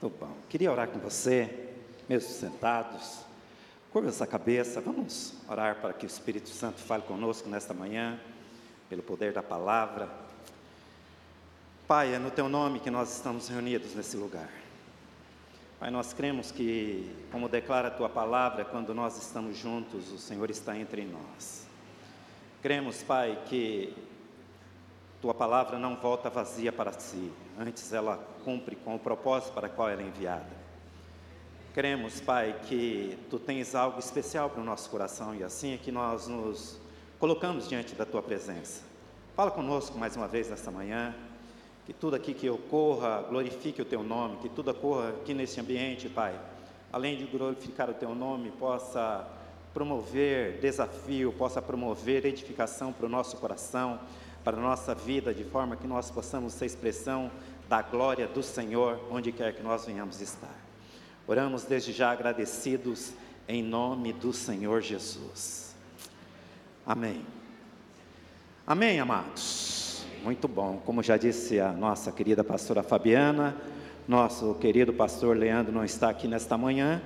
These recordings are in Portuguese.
Muito bom. Queria orar com você, mesmo sentados. Curva essa cabeça, vamos orar para que o Espírito Santo fale conosco nesta manhã, pelo poder da palavra. Pai, é no Teu nome que nós estamos reunidos nesse lugar. Pai, nós cremos que, como declara a Tua palavra, quando nós estamos juntos, o Senhor está entre nós. Cremos, Pai, que tua palavra não volta vazia para si, antes ela cumpre com o propósito para qual ela é enviada. Cremos, Pai, que Tu tens algo especial para o nosso coração e assim é que nós nos colocamos diante da Tua presença. Fala conosco mais uma vez nesta manhã, que tudo aqui que ocorra glorifique o Teu nome, que tudo ocorra aqui neste ambiente, Pai, além de glorificar o Teu nome, possa promover desafio, possa promover edificação para o nosso coração para a nossa vida, de forma que nós possamos ser expressão da glória do Senhor, onde quer que nós venhamos estar. Oramos desde já agradecidos em nome do Senhor Jesus. Amém. Amém, amados. Muito bom. Como já disse a nossa querida pastora Fabiana, nosso querido pastor Leandro não está aqui nesta manhã.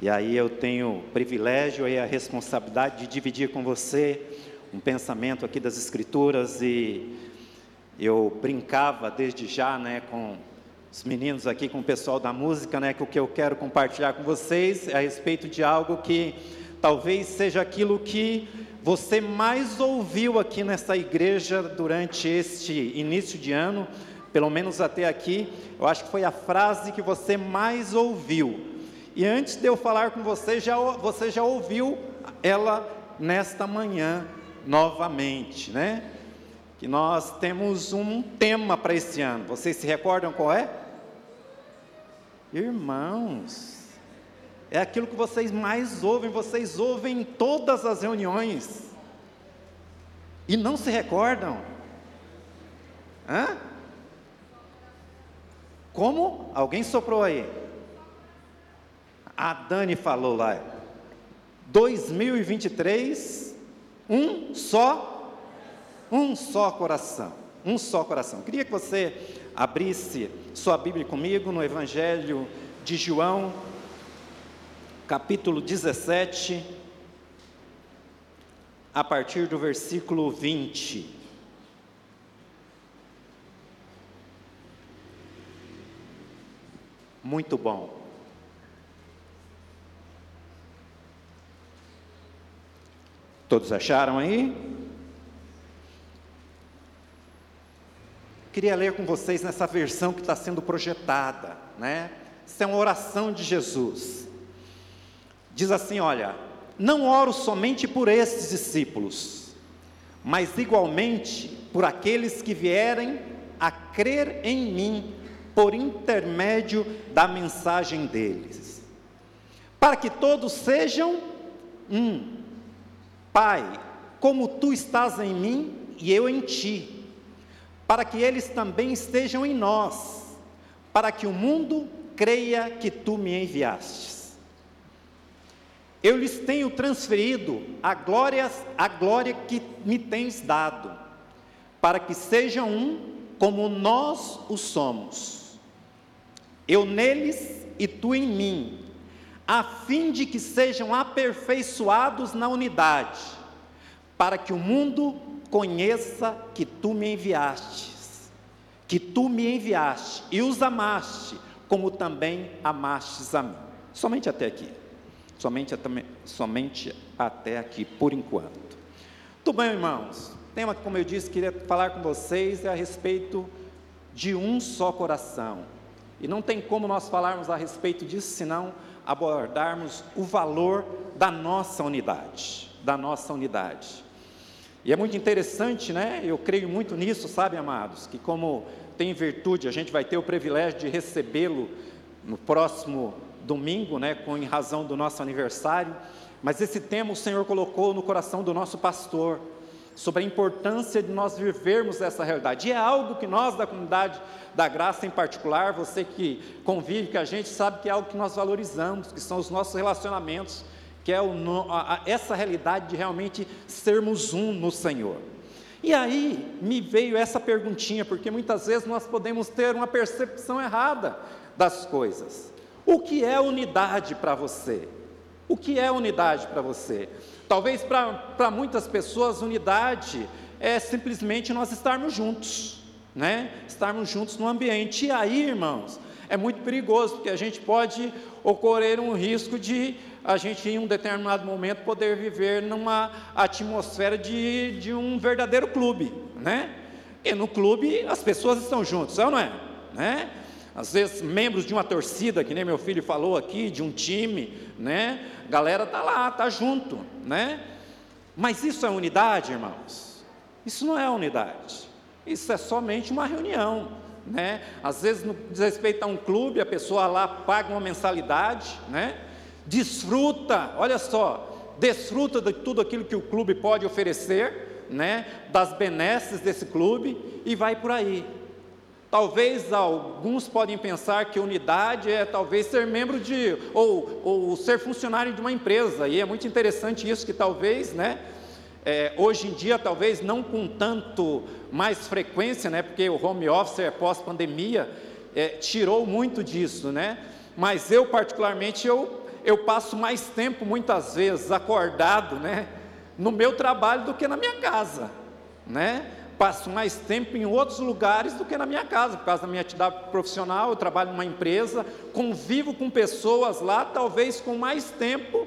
E aí eu tenho o privilégio e a responsabilidade de dividir com você um pensamento aqui das Escrituras e eu brincava desde já, né, com os meninos aqui, com o pessoal da música, né, que o que eu quero compartilhar com vocês é a respeito de algo que talvez seja aquilo que você mais ouviu aqui nessa igreja durante este início de ano, pelo menos até aqui, eu acho que foi a frase que você mais ouviu. E antes de eu falar com você, já, você já ouviu ela nesta manhã novamente, né? Que nós temos um tema para esse ano. Vocês se recordam qual é? Irmãos, é aquilo que vocês mais ouvem, vocês ouvem em todas as reuniões. E não se recordam? Hã? Como? Alguém soprou aí? A Dani falou lá. 2023 um só, um só coração, um só coração. Queria que você abrisse sua Bíblia comigo no Evangelho de João, capítulo 17, a partir do versículo 20. Muito bom. Todos acharam aí? Queria ler com vocês nessa versão que está sendo projetada, né? Isso é uma oração de Jesus. Diz assim: Olha, não oro somente por estes discípulos, mas igualmente por aqueles que vierem a crer em mim por intermédio da mensagem deles, para que todos sejam um Pai, como tu estás em mim e eu em ti, para que eles também estejam em nós, para que o mundo creia que tu me enviastes. Eu lhes tenho transferido a glória, a glória que me tens dado, para que sejam um como nós o somos. Eu neles e tu em mim, a fim de que sejam aperfeiçoados na unidade, para que o mundo conheça que tu me enviastes, que tu me enviaste e os amaste, como também amastes a mim. Somente até aqui. Somente, somente até aqui, por enquanto. Tudo bem, irmãos? Tema, como eu disse, queria falar com vocês é a respeito de um só coração. E não tem como nós falarmos a respeito disso, senão abordarmos o valor da nossa unidade, da nossa unidade. E é muito interessante, né? Eu creio muito nisso, sabe, amados, que como tem virtude, a gente vai ter o privilégio de recebê-lo no próximo domingo, né, com em razão do nosso aniversário. Mas esse tema o Senhor colocou no coração do nosso pastor sobre a importância de nós vivermos essa realidade. E é algo que nós, da comunidade da graça em particular, você que convive com a gente, sabe que é algo que nós valorizamos, que são os nossos relacionamentos, que é o, a, a, essa realidade de realmente sermos um no Senhor. E aí me veio essa perguntinha, porque muitas vezes nós podemos ter uma percepção errada das coisas. O que é unidade para você? O que é unidade para você? Talvez para muitas pessoas, unidade é simplesmente nós estarmos juntos, né? Estarmos juntos no ambiente. E aí, irmãos, é muito perigoso, porque a gente pode ocorrer um risco de a gente, em um determinado momento, poder viver numa atmosfera de, de um verdadeiro clube, né? E no clube as pessoas estão juntas, é não é? Né? Às vezes, membros de uma torcida, que nem meu filho falou aqui, de um time, né? Galera tá lá, tá junto, né? Mas isso é unidade, irmãos? Isso não é unidade. Isso é somente uma reunião, né? Às vezes, no diz respeito a um clube, a pessoa lá paga uma mensalidade, né? Desfruta, olha só, desfruta de tudo aquilo que o clube pode oferecer, né? Das benesses desse clube e vai por aí. Talvez alguns podem pensar que unidade é talvez ser membro de ou, ou ser funcionário de uma empresa e é muito interessante isso que talvez, né? É, hoje em dia talvez não com tanto mais frequência, né? Porque o home office é pós-pandemia é, tirou muito disso, né? Mas eu particularmente eu eu passo mais tempo muitas vezes acordado, né? No meu trabalho do que na minha casa, né? Passo mais tempo em outros lugares do que na minha casa, por causa da minha atividade profissional, eu trabalho numa empresa, convivo com pessoas lá, talvez com mais tempo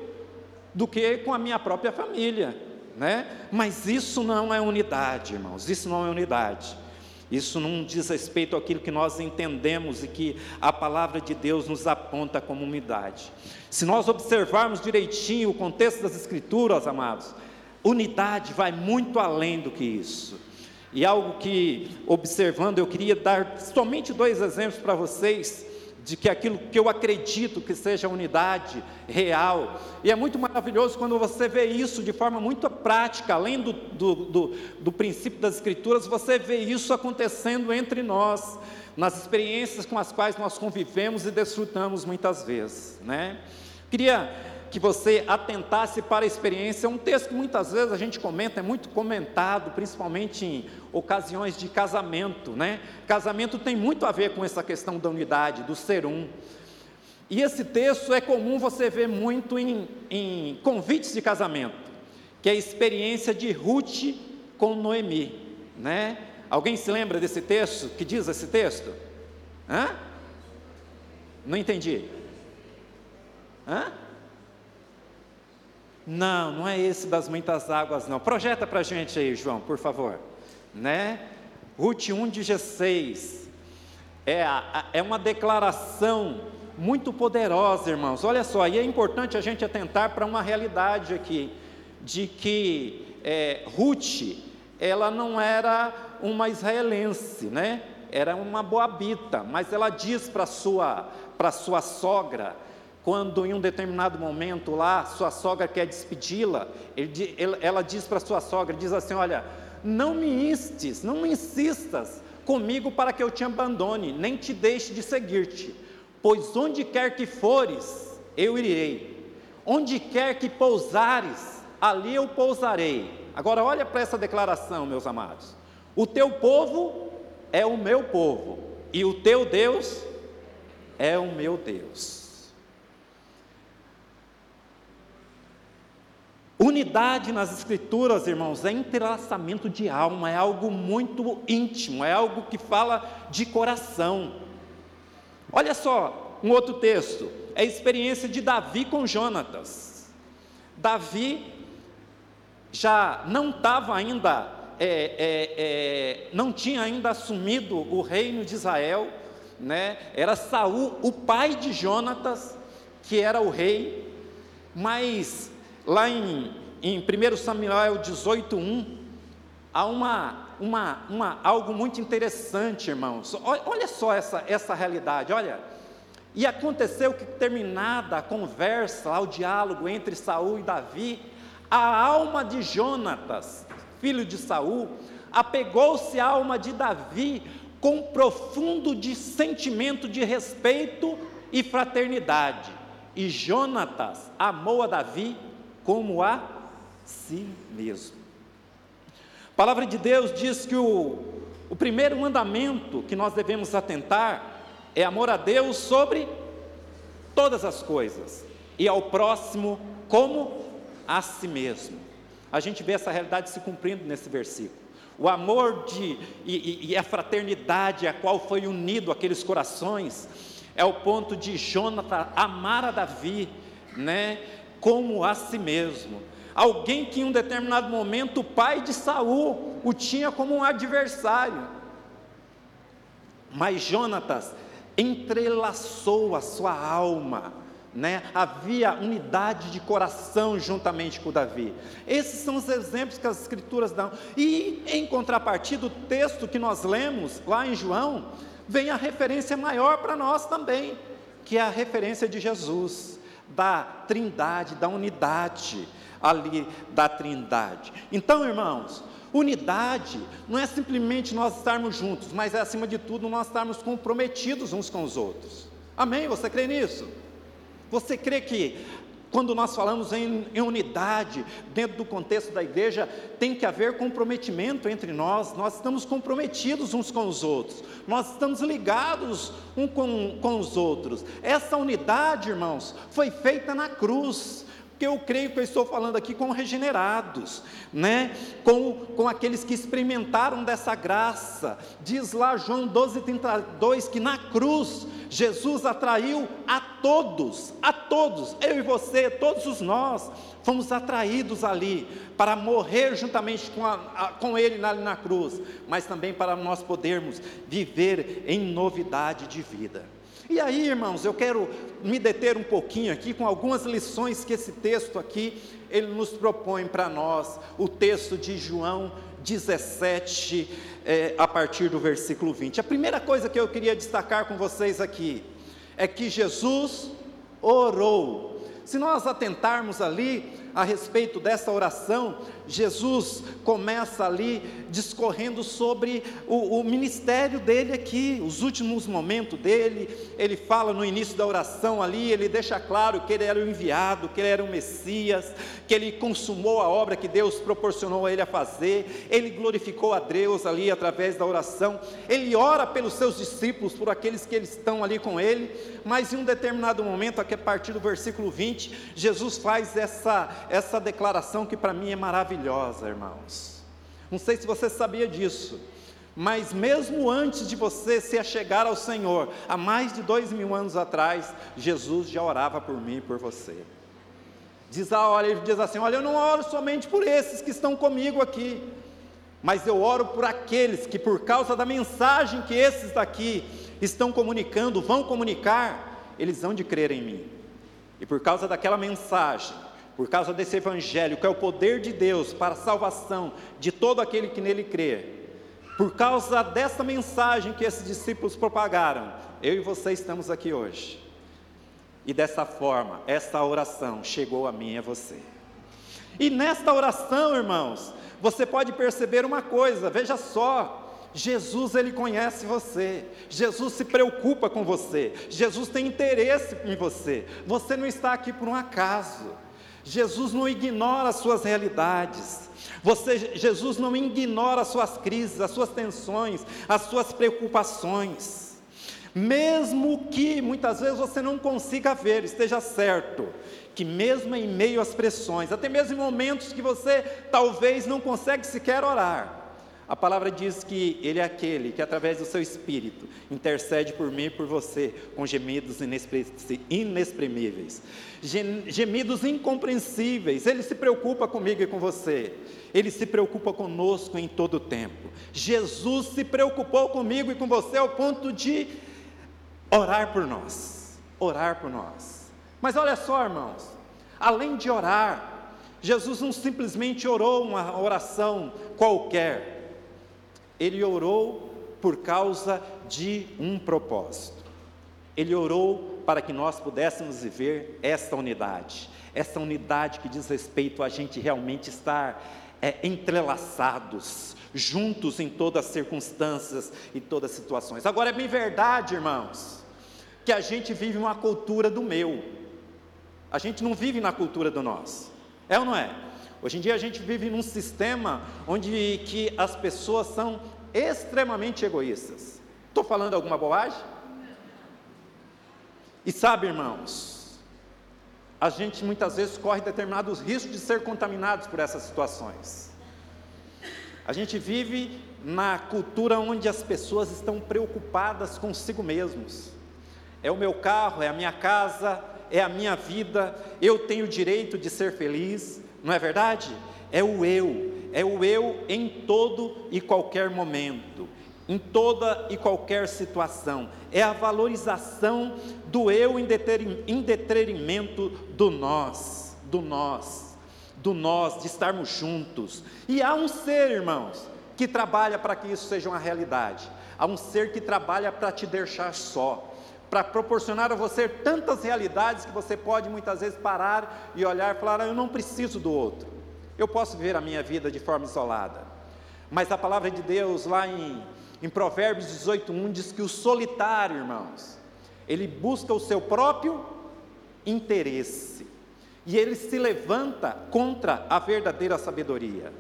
do que com a minha própria família, né? Mas isso não é unidade, irmãos, isso não é unidade. Isso não diz respeito àquilo que nós entendemos e que a palavra de Deus nos aponta como unidade. Se nós observarmos direitinho o contexto das Escrituras, amados, unidade vai muito além do que isso. E algo que, observando, eu queria dar somente dois exemplos para vocês de que aquilo que eu acredito que seja unidade real. E é muito maravilhoso quando você vê isso de forma muito prática, além do, do, do, do princípio das Escrituras, você vê isso acontecendo entre nós, nas experiências com as quais nós convivemos e desfrutamos muitas vezes. Né? Queria que você atentasse para a experiência. É um texto que muitas vezes a gente comenta, é muito comentado, principalmente em ocasiões de casamento, né? Casamento tem muito a ver com essa questão da unidade, do ser um. E esse texto é comum você ver muito em, em convites de casamento, que é a experiência de Ruth com Noemi, né? Alguém se lembra desse texto? Que diz esse texto? Hã? Não entendi. Hã? Não, não é esse das muitas águas, não. Projeta para a gente aí, João, por favor. Né? Ruth 1 de G6. É, é uma declaração muito poderosa, irmãos. Olha só, e é importante a gente atentar para uma realidade aqui, de que é, Ruth, ela não era uma israelense, né? Era uma boabita, mas ela diz para sua para sua sogra, quando em um determinado momento lá, sua sogra quer despedi-la, ela diz para sua sogra, diz assim, olha, não me instes, não me insistas comigo para que eu te abandone, nem te deixe de seguir-te, pois onde quer que fores, eu irei, onde quer que pousares, ali eu pousarei. Agora olha para essa declaração, meus amados, o teu povo é o meu povo, e o teu Deus é o meu Deus. Unidade nas Escrituras, irmãos, é entrelaçamento de alma, é algo muito íntimo, é algo que fala de coração. Olha só, um outro texto, é a experiência de Davi com Jonatas. Davi já não estava ainda, é, é, é, não tinha ainda assumido o reino de Israel, né? era Saul, o pai de Jonatas, que era o rei, mas Lá em, em 1 Samuel 18:1 há uma, uma, uma, algo muito interessante, irmãos. Olha só essa, essa realidade, olha. E aconteceu que, terminada a conversa, o diálogo entre Saul e Davi, a alma de Jonatas, filho de Saul, apegou-se à alma de Davi com profundo de sentimento de respeito e fraternidade. E Jonatas amou a Davi como a si mesmo. A palavra de Deus diz que o, o primeiro mandamento que nós devemos atentar é amor a Deus sobre todas as coisas e ao próximo como a si mesmo. A gente vê essa realidade se cumprindo nesse versículo. O amor de, e, e a fraternidade a qual foi unido aqueles corações é o ponto de Jonathan amar a Davi, né, como a si mesmo. Alguém que em um determinado momento o pai de Saul o tinha como um adversário. Mas Jonatas entrelaçou a sua alma, né? havia unidade de coração juntamente com Davi. Esses são os exemplos que as Escrituras dão. E em contrapartida, o texto que nós lemos lá em João, vem a referência maior para nós também, que é a referência de Jesus, da trindade, da unidade ali da trindade. Então, irmãos, Unidade não é simplesmente nós estarmos juntos, mas é acima de tudo nós estarmos comprometidos uns com os outros. Amém? Você crê nisso? Você crê que quando nós falamos em, em, unidade, dentro do contexto da igreja, tem que haver comprometimento entre nós, nós estamos comprometidos uns com os outros, nós estamos ligados um com, com os outros. Essa unidade, irmãos, foi feita na cruz, porque eu creio que eu estou falando aqui com regenerados, né? com, com aqueles que experimentaram dessa graça. Diz lá João 12, 32 que na cruz Jesus atraiu a todos, a todos, eu e você, todos os nós, fomos atraídos ali para morrer juntamente com, a, a, com Ele na, na cruz, mas também para nós podermos viver em novidade de vida. E aí, irmãos, eu quero me deter um pouquinho aqui com algumas lições que esse texto aqui ele nos propõe para nós, o texto de João 17, é, a partir do versículo 20. A primeira coisa que eu queria destacar com vocês aqui é que Jesus orou. Se nós atentarmos ali a respeito dessa oração, Jesus começa ali discorrendo sobre o, o, ministério dele aqui, os últimos momentos dele. Ele fala no início da oração ali, ele deixa claro que ele era o enviado, que ele era o Messias, que ele consumou a obra que Deus proporcionou a ele a fazer. Ele glorificou a Deus ali através da oração. Ele ora pelos seus discípulos, por aqueles que eles estão ali com ele. Mas em um determinado momento, aqui a partir do versículo 20, Jesus faz essa, essa declaração que para mim é maravilhosa irmãos. Não sei se você sabia disso, mas mesmo antes de você se achegar ao Senhor, há mais de dois mil anos atrás, Jesus já orava por mim e por você. Diz, a hora, ele diz assim: Olha, eu não oro somente por esses que estão comigo aqui, mas eu oro por aqueles que, por causa da mensagem que esses daqui estão comunicando, vão comunicar, eles vão de crer em mim. E por causa daquela mensagem, por causa desse evangelho, que é o poder de Deus para a salvação de todo aquele que nele crê, por causa dessa mensagem que esses discípulos propagaram, eu e você estamos aqui hoje. E dessa forma, essa oração chegou a mim e a você. E nesta oração, irmãos, você pode perceber uma coisa, veja só, Jesus ele conhece você, Jesus se preocupa com você, Jesus tem interesse em você. Você não está aqui por um acaso. Jesus não ignora as suas realidades. Você, Jesus não ignora as suas crises, as suas tensões, as suas preocupações. Mesmo que muitas vezes você não consiga ver, esteja certo que mesmo em meio às pressões, até mesmo em momentos que você talvez não consegue sequer orar, a palavra diz que Ele é aquele que, através do seu Espírito, intercede por mim e por você com gemidos inexprimíveis, gemidos incompreensíveis. Ele se preocupa comigo e com você, Ele se preocupa conosco em todo o tempo. Jesus se preocupou comigo e com você ao ponto de orar por nós. Orar por nós. Mas olha só, irmãos, além de orar, Jesus não simplesmente orou uma oração qualquer ele orou por causa de um propósito. Ele orou para que nós pudéssemos viver esta unidade, essa unidade que diz respeito a gente realmente estar é, entrelaçados, juntos em todas as circunstâncias e todas as situações. Agora é bem verdade, irmãos, que a gente vive uma cultura do meu, a gente não vive na cultura do nós, é ou não é? Hoje em dia a gente vive num sistema onde que as pessoas são extremamente egoístas. Estou falando alguma bobagem? E sabe, irmãos, a gente muitas vezes corre determinados riscos de ser contaminados por essas situações. A gente vive na cultura onde as pessoas estão preocupadas consigo mesmos. É o meu carro, é a minha casa, é a minha vida, eu tenho o direito de ser feliz, não é verdade? É o eu, é o eu em todo e qualquer momento, em toda e qualquer situação, é a valorização do eu em detrimento do nós, do nós, do nós, de estarmos juntos. E há um ser, irmãos, que trabalha para que isso seja uma realidade, há um ser que trabalha para te deixar só para proporcionar a você tantas realidades que você pode muitas vezes parar e olhar e falar: ah, Eu não preciso do outro, eu posso viver a minha vida de forma isolada. Mas a palavra de Deus, lá em, em Provérbios 18:1, diz que o solitário, irmãos, ele busca o seu próprio interesse e ele se levanta contra a verdadeira sabedoria.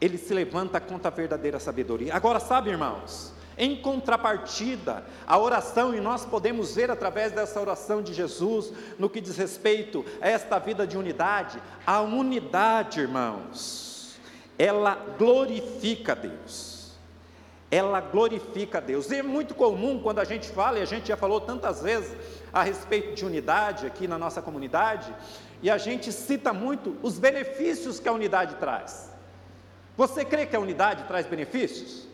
Ele se levanta contra a verdadeira sabedoria. Agora, sabe, irmãos, em contrapartida, a oração, e nós podemos ver através dessa oração de Jesus, no que diz respeito a esta vida de unidade, a unidade, irmãos, ela glorifica Deus. Ela glorifica Deus. E é muito comum quando a gente fala, e a gente já falou tantas vezes a respeito de unidade aqui na nossa comunidade, e a gente cita muito os benefícios que a unidade traz. Você crê que a unidade traz benefícios?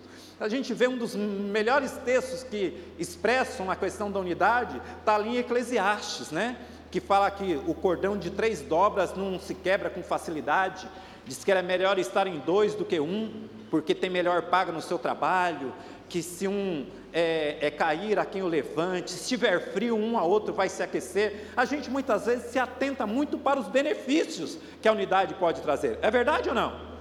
A gente vê um dos melhores textos que expressam a questão da unidade, está ali em Eclesiastes, né? Que fala que o cordão de três dobras não se quebra com facilidade, diz que era melhor estar em dois do que um, porque tem melhor paga no seu trabalho, que se um é, é, cair a quem o levante, se estiver frio, um a outro vai se aquecer. A gente muitas vezes se atenta muito para os benefícios que a unidade pode trazer. É verdade ou não?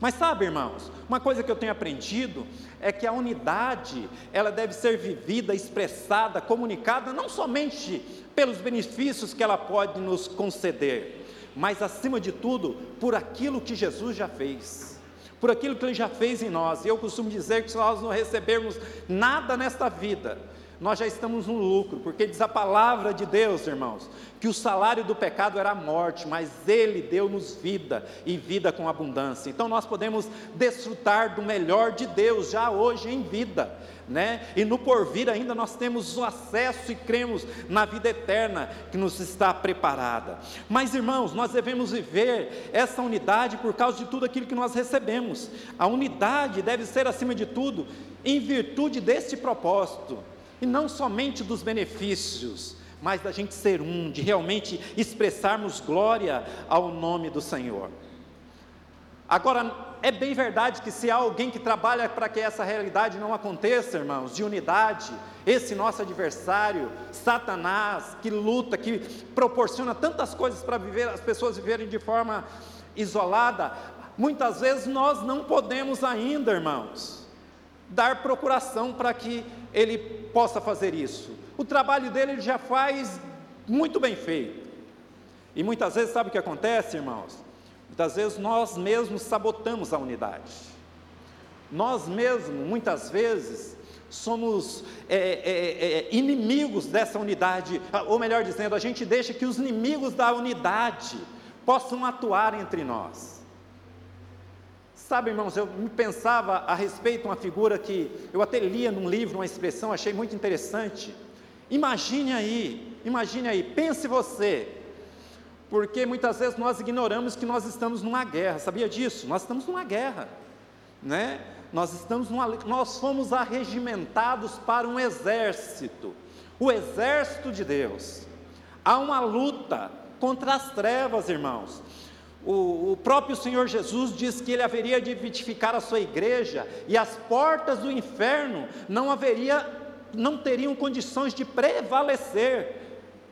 Mas sabe, irmãos, uma coisa que eu tenho aprendido é que a unidade, ela deve ser vivida, expressada, comunicada, não somente pelos benefícios que ela pode nos conceder, mas acima de tudo, por aquilo que Jesus já fez. Por aquilo que ele já fez em nós. E eu costumo dizer que se nós não recebermos nada nesta vida, nós já estamos no lucro, porque diz a palavra de Deus, irmãos, que o salário do pecado era a morte, mas Ele deu-nos vida e vida com abundância. Então nós podemos desfrutar do melhor de Deus já hoje em vida, né? E no porvir ainda nós temos o acesso e cremos na vida eterna que nos está preparada. Mas irmãos, nós devemos viver essa unidade por causa de tudo aquilo que nós recebemos. A unidade deve ser acima de tudo em virtude deste propósito e não somente dos benefícios, mas da gente ser um, de realmente expressarmos glória ao nome do Senhor. Agora, é bem verdade que se há alguém que trabalha para que essa realidade não aconteça, irmãos, de unidade, esse nosso adversário, Satanás, que luta, que proporciona tantas coisas para viver, as pessoas viverem de forma isolada, muitas vezes nós não podemos ainda, irmãos, dar procuração para que ele possa fazer isso. O trabalho dele ele já faz muito bem feito. E muitas vezes, sabe o que acontece, irmãos? Muitas vezes nós mesmos sabotamos a unidade. Nós mesmos, muitas vezes, somos é, é, é, inimigos dessa unidade, ou melhor dizendo, a gente deixa que os inimigos da unidade possam atuar entre nós. Sabe, irmãos, eu me pensava a respeito de uma figura que eu até lia num livro, uma expressão, achei muito interessante. Imagine aí, imagine aí, pense você, porque muitas vezes nós ignoramos que nós estamos numa guerra, sabia disso? Nós estamos numa guerra, né? Nós estamos numa, nós fomos arregimentados para um exército, o exército de Deus. Há uma luta contra as trevas, irmãos. O, o, próprio Senhor Jesus diz que ele haveria de vivificar a sua igreja e as portas do inferno não haveria, não teriam condições de prevalecer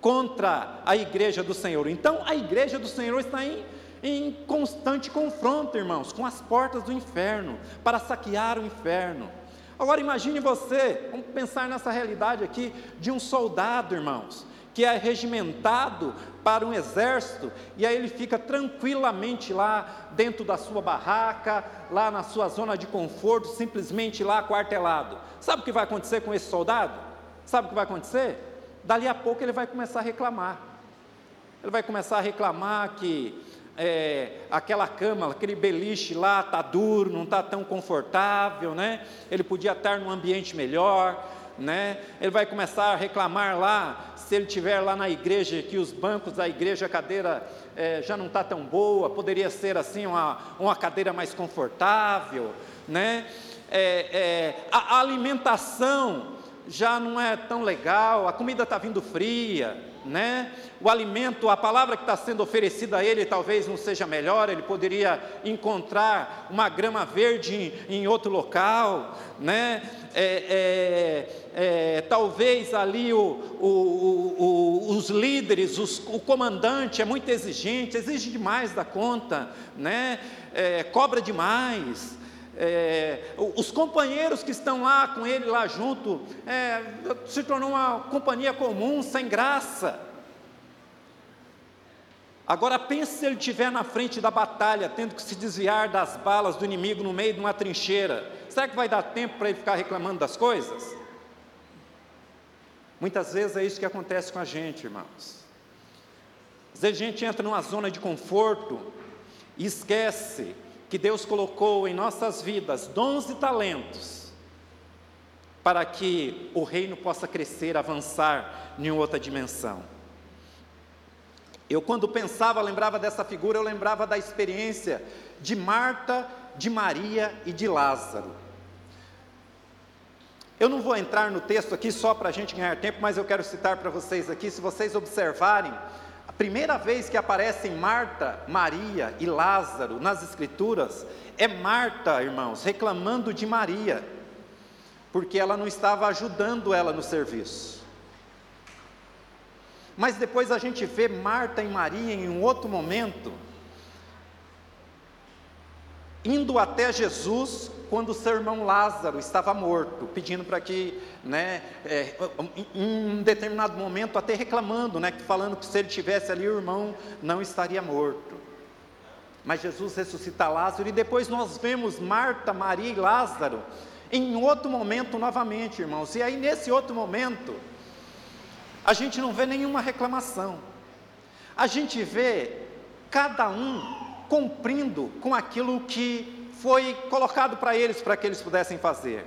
contra a igreja do Senhor. Então a igreja do Senhor está em, em constante confronto, irmãos, com as portas do inferno, para saquear o inferno. Agora imagine você, vamos pensar nessa realidade aqui de um soldado, irmãos, que é regimentado para um exército, e aí ele fica tranquilamente lá dentro da sua barraca, lá na sua zona de conforto, simplesmente lá quartelado. Sabe o que vai acontecer com esse soldado? Sabe o que vai acontecer? dali a pouco ele vai começar a reclamar. Ele vai começar a reclamar que é, aquela cama, aquele beliche lá está duro, não está tão confortável, né? Ele podia estar num ambiente melhor, né? Ele vai começar a reclamar lá, se ele tiver lá na igreja, que os bancos da igreja, a cadeira é, já não está tão boa, poderia ser assim uma, uma cadeira mais confortável, né? É, é, a alimentação já não é tão legal, a comida está vindo fria, né? O alimento, a palavra que está sendo oferecida a ele talvez não seja melhor, ele poderia encontrar uma grama verde em, em outro local, né? É, é, é, talvez ali o, o, o, os líderes, os, o comandante é muito exigente, exige demais da conta, né? É, cobra demais é, os companheiros que estão lá com ele lá junto, é, se tornou uma companhia comum, sem graça. Agora pense se ele estiver na frente da batalha, tendo que se desviar das balas do inimigo no meio de uma trincheira. Será que vai dar tempo para ele ficar reclamando das coisas? Muitas vezes é isso que acontece com a gente, irmãos. Às vezes a gente entra numa zona de conforto e esquece que Deus colocou em nossas vidas dons e talentos para que o reino possa crescer, avançar em outra dimensão. Eu, quando pensava, lembrava dessa figura, eu lembrava da experiência de Marta, de Maria e de Lázaro. Eu não vou entrar no texto aqui só para a gente ganhar tempo, mas eu quero citar para vocês aqui, se vocês observarem, primeira vez que aparecem Marta, Maria e Lázaro nas Escrituras é Marta, irmãos, reclamando de Maria, porque ela não estava ajudando ela no serviço. Mas depois a gente vê Marta e Maria em um outro momento, indo até Jesus quando o seu irmão Lázaro estava morto, pedindo para que, né, é, em um determinado momento, até reclamando, né, falando que se ele tivesse ali, o irmão não estaria morto. Mas Jesus ressuscita Lázaro, e depois nós vemos Marta, Maria e Lázaro em outro momento novamente, irmãos, e aí nesse outro momento, a gente não vê nenhuma reclamação, a gente vê cada um cumprindo com aquilo que foi colocado para eles, para que eles pudessem fazer.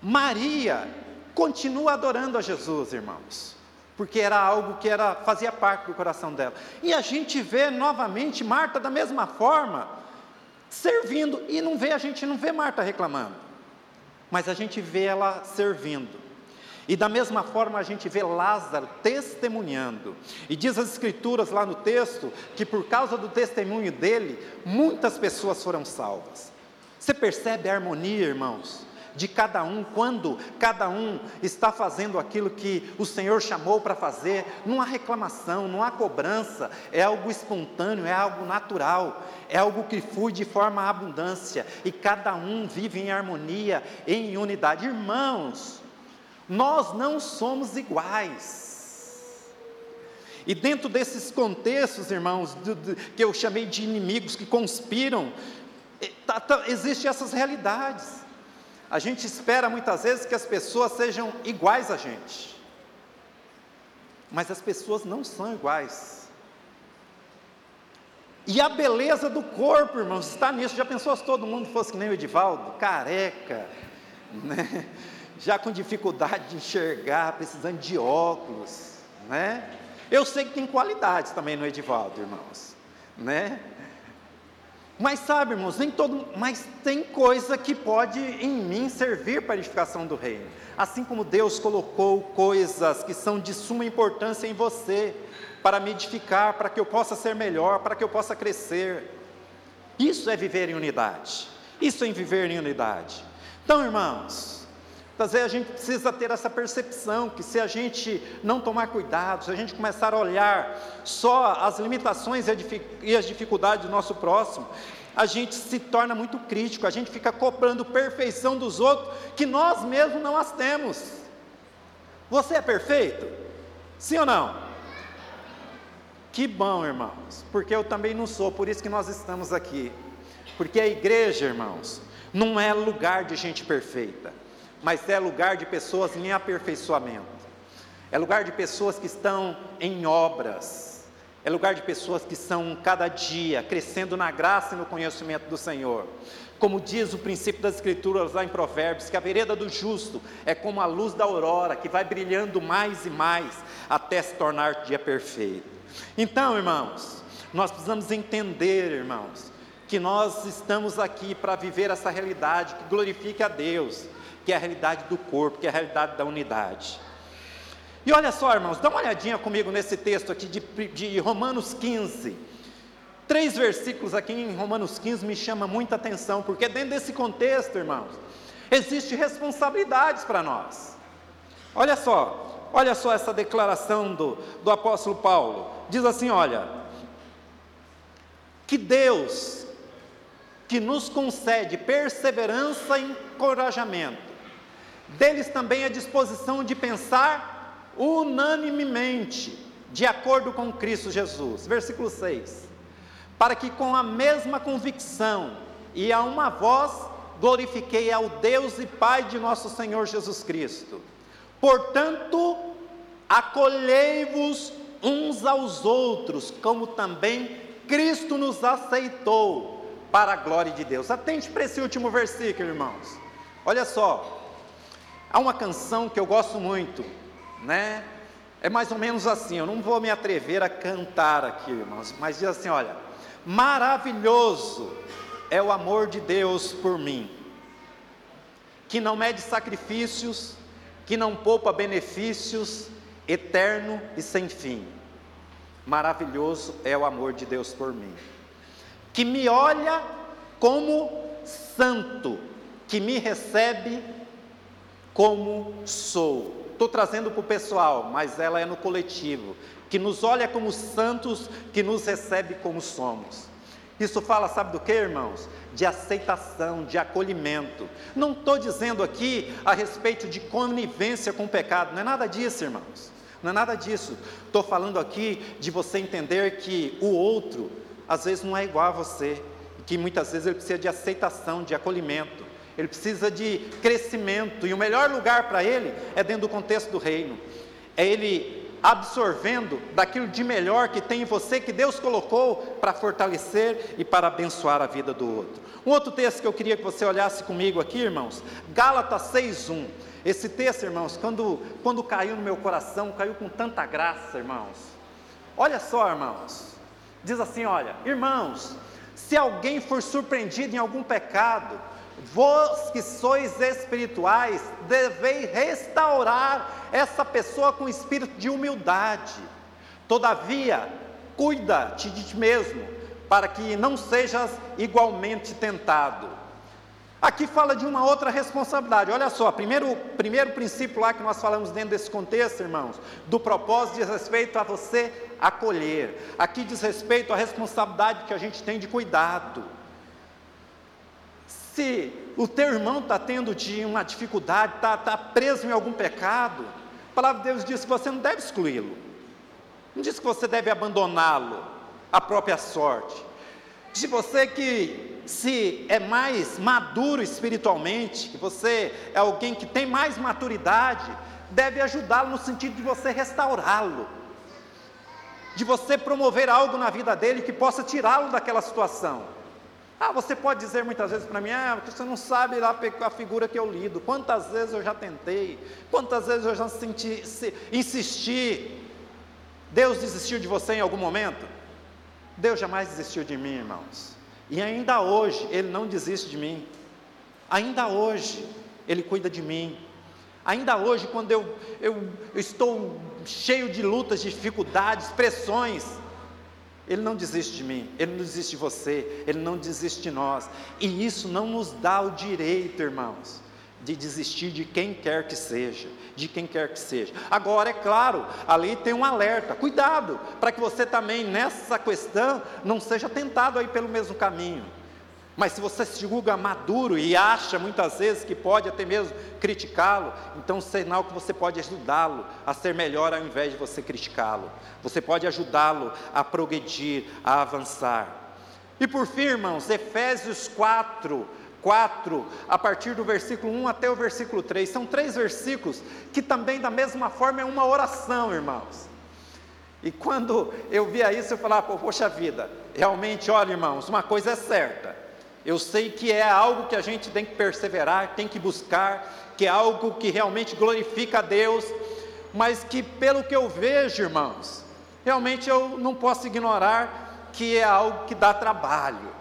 Maria continua adorando a Jesus, irmãos, porque era algo que era fazia parte do coração dela. E a gente vê novamente Marta da mesma forma, servindo, e não vê a gente não vê Marta reclamando, mas a gente vê ela servindo. E da mesma forma a gente vê Lázaro testemunhando. E diz as Escrituras lá no texto que por causa do testemunho dele, muitas pessoas foram salvas. Você percebe a harmonia, irmãos? de cada um, quando cada um está fazendo aquilo que o Senhor chamou para fazer, não há reclamação, não há cobrança, é algo espontâneo, é algo natural, é algo que flui de forma abundância, e cada um vive em harmonia, em unidade. Irmãos, nós não somos iguais. E dentro desses contextos, irmãos, que eu chamei de inimigos que conspiram, eh, tá, tá, existem essas realidades. A gente espera muitas vezes que as pessoas sejam iguais a gente, mas as pessoas não são iguais. E a beleza do corpo, irmãos, está nisso. Já pensou se todo mundo fosse que nem o Edivaldo, careca, né? Já com dificuldade de enxergar, precisando de óculos, né? Eu sei que tem qualidades também no Edivaldo, irmãos, né? Mas sabe, irmãos, nem todo, mas tem coisa que pode em mim servir para a edificação do reino. Assim como Deus colocou coisas que são de suma importância em você para me edificar, para que eu possa ser melhor, para que eu possa crescer. Isso é viver em unidade. Isso é viver em unidade. Então, irmãos, Muitas vezes a gente precisa ter essa percepção que se a gente não tomar cuidado, se a gente começar a olhar só as limitações e as dificuldades do nosso próximo, a gente se torna muito crítico, a gente fica cobrando perfeição dos outros que nós mesmos não as temos. Você é perfeito? Sim ou não? Que bom, irmãos, porque eu também não sou, por isso que nós estamos aqui. Porque a igreja, irmãos, não é lugar de gente perfeita mas é lugar de pessoas em aperfeiçoamento. é lugar de pessoas que estão em obras, é lugar de pessoas que estão cada dia crescendo na graça e no conhecimento do Senhor. Como diz o princípio das Escrituras lá em Provérbios, que a vereda do justo é como a luz da aurora, que vai brilhando mais e mais até se tornar dia perfeito. Então, irmãos, nós precisamos entender, irmãos, que nós estamos aqui para viver essa realidade que glorifique a Deus, que é a realidade do corpo, que é a realidade da unidade. E olha só, irmãos, dá uma olhadinha comigo nesse texto aqui de, de Romanos 15. Três versículos aqui em Romanos 15 me chama muita atenção, porque dentro desse contexto, irmãos, existe responsabilidades para nós. Olha só, olha só essa declaração do, do apóstolo Paulo. Diz assim: olha, que Deus, que nos concede perseverança e encorajamento, deles também a disposição de pensar unanimemente, de acordo com Cristo Jesus. Versículo 6. Para que com a mesma convicção e a uma voz glorifiquei ao Deus e Pai de nosso Senhor Jesus Cristo. Portanto, acolhei-vos uns aos outros, como também Cristo nos aceitou para a glória de Deus. Atente para esse último versículo, irmãos. Olha só, há uma canção que eu gosto muito, né? É mais ou menos assim, eu não vou me atrever a cantar aqui, irmãos, mas diz assim: olha, maravilhoso é o amor de Deus por mim, que não mede sacrifícios, que não poupa benefícios, eterno e sem fim. Maravilhoso é o amor de Deus por mim, que me olha como santo, que me recebe como sou estou trazendo para o pessoal, mas ela é no coletivo, que nos olha como santos, que nos recebe como somos. Isso fala, sabe do que, irmãos? De aceitação, de acolhimento. Não estou dizendo aqui a respeito de conivência com o pecado, não é nada disso, irmãos. Não é nada disso. Estou falando aqui de você entender que o outro, às vezes, não é igual a você, que muitas vezes ele precisa de aceitação, de acolhimento ele precisa de crescimento, e o melhor lugar para ele é dentro do contexto do reino, é ele absorvendo daquilo de melhor que tem em você, que Deus colocou para fortalecer e para abençoar a vida do outro. Um outro texto que eu queria que você olhasse comigo aqui, irmãos, Gálatas 6:1. Esse texto, irmãos, quando, quando caiu no meu coração, caiu com tanta graça, irmãos. Olha só, irmãos. Diz assim: olha, irmãos, se alguém for surpreendido em algum pecado, Vós que sois espirituais, deveis restaurar essa pessoa com espírito de humildade. Todavia, cuida-te de ti mesmo, para que não sejas igualmente tentado. Aqui fala de uma outra responsabilidade. Olha só, primeiro, primeiro princípio lá que nós falamos dentro desse contexto, irmãos, do propósito diz respeito a você acolher. Aqui diz respeito à responsabilidade que a gente tem de cuidado. Se o teu irmão está tendo de uma dificuldade, está tá preso em algum pecado, a palavra de Deus diz que você não deve excluí-lo, não diz que você deve abandoná-lo à própria sorte. Diz você que se é mais maduro espiritualmente, que você é alguém que tem mais maturidade, deve ajudá-lo no sentido de você restaurá-lo, de você promover algo na vida dele que possa tirá-lo daquela situação. Ah, você pode dizer muitas vezes para mim, ah, você não sabe lá a figura que eu lido. Quantas vezes eu já tentei, quantas vezes eu já senti, se, insisti. Deus desistiu de você em algum momento? Deus jamais desistiu de mim, irmãos. E ainda hoje Ele não desiste de mim. Ainda hoje Ele cuida de mim. Ainda hoje, quando eu, eu, eu estou cheio de lutas, de dificuldades, pressões, ele não desiste de mim, Ele não desiste de você, Ele não desiste de nós. E isso não nos dá o direito, irmãos, de desistir de quem quer que seja, de quem quer que seja. Agora, é claro, ali tem um alerta, cuidado, para que você também nessa questão não seja tentado aí pelo mesmo caminho. Mas se você se julga maduro e acha muitas vezes que pode até mesmo criticá-lo, então sinal que você pode ajudá-lo a ser melhor ao invés de você criticá-lo. Você pode ajudá-lo a progredir, a avançar. E por fim, irmãos, Efésios 4, 4, a partir do versículo 1 até o versículo 3. São três versículos que também, da mesma forma, é uma oração, irmãos. E quando eu via isso, eu falava, poxa vida, realmente, olha, irmãos, uma coisa é certa. Eu sei que é algo que a gente tem que perseverar, tem que buscar, que é algo que realmente glorifica a Deus, mas que, pelo que eu vejo, irmãos, realmente eu não posso ignorar que é algo que dá trabalho.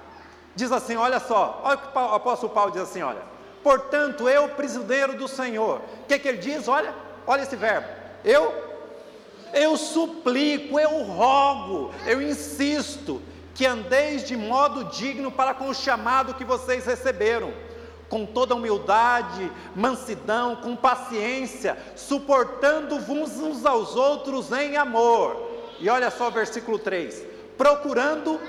Diz assim: olha só, olha o que o apóstolo Paulo diz assim: olha, portanto, eu, prisioneiro do Senhor, o que, que ele diz? Olha, olha esse verbo, eu, eu suplico, eu rogo, eu insisto, que andeis de modo digno para com o chamado que vocês receberam, com toda humildade, mansidão, com paciência, suportando-vos uns aos outros em amor. E olha só o versículo 3: procurando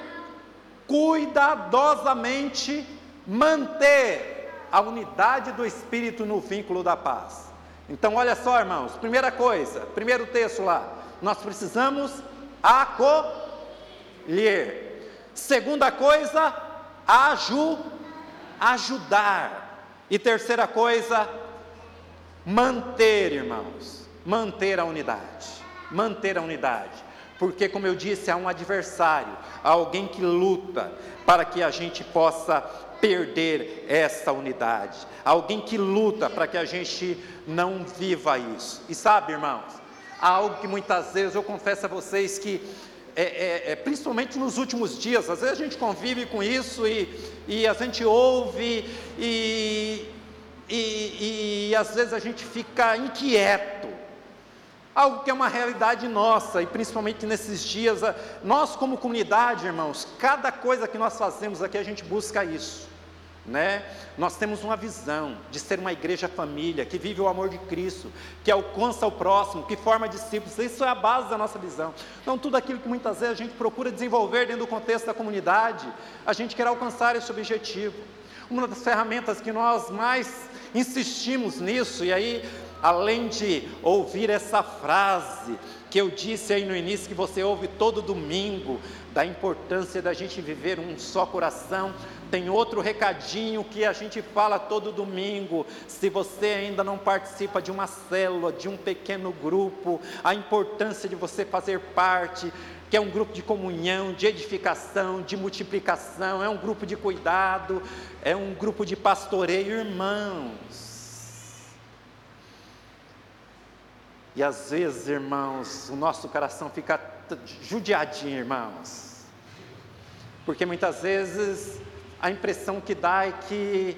cuidadosamente manter a unidade do Espírito no vínculo da paz. Então, olha só, irmãos, primeira coisa, primeiro texto lá, nós precisamos acolher. Segunda coisa, aju, ajudar. E terceira coisa, manter, irmãos, manter a unidade. Manter a unidade porque, como eu disse, há um adversário, há alguém que luta para que a gente possa perder essa unidade, alguém que luta para que a gente não viva isso. E sabe, irmãos, há algo que muitas vezes eu confesso a vocês que é, é, é, principalmente nos últimos dias, às vezes a gente convive com isso e, e a gente ouve e, e, e às vezes a gente fica inquieto. Algo que é uma realidade nossa, e principalmente nesses dias, nós como comunidade, irmãos, cada coisa que nós fazemos aqui, a gente busca isso, né? Nós temos uma visão de ser uma igreja família, que vive o amor de Cristo, que alcança o próximo, que forma discípulos, isso é a base da nossa visão. Então, tudo aquilo que muitas vezes a gente procura desenvolver dentro do contexto da comunidade, a gente quer alcançar esse objetivo. Uma das ferramentas que nós mais insistimos nisso, e aí além de ouvir essa frase que eu disse aí no início, que você ouve todo domingo, da importância da gente viver um só coração, tem outro recadinho que a gente fala todo domingo. Se você ainda não participa de uma célula, de um pequeno grupo, a importância de você fazer parte, que é um grupo de comunhão, de edificação, de multiplicação, é um grupo de cuidado, é um grupo de pastoreio, irmãos. E às vezes, irmãos, o nosso coração fica judiadinho, irmãos. Porque muitas vezes a impressão que dá é que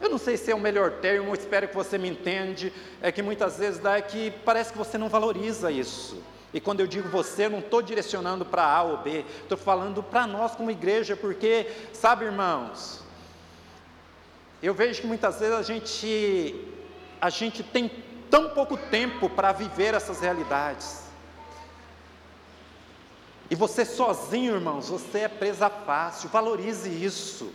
eu não sei se é o melhor termo, espero que você me entende, é que muitas vezes dá é que parece que você não valoriza isso. E quando eu digo você, eu não estou direcionando para A ou B, estou falando para nós como igreja, porque, sabe, irmãos, eu vejo que muitas vezes a gente a gente tem tão pouco tempo para viver essas realidades. E você sozinho, irmãos, você é presa fácil, valorize isso.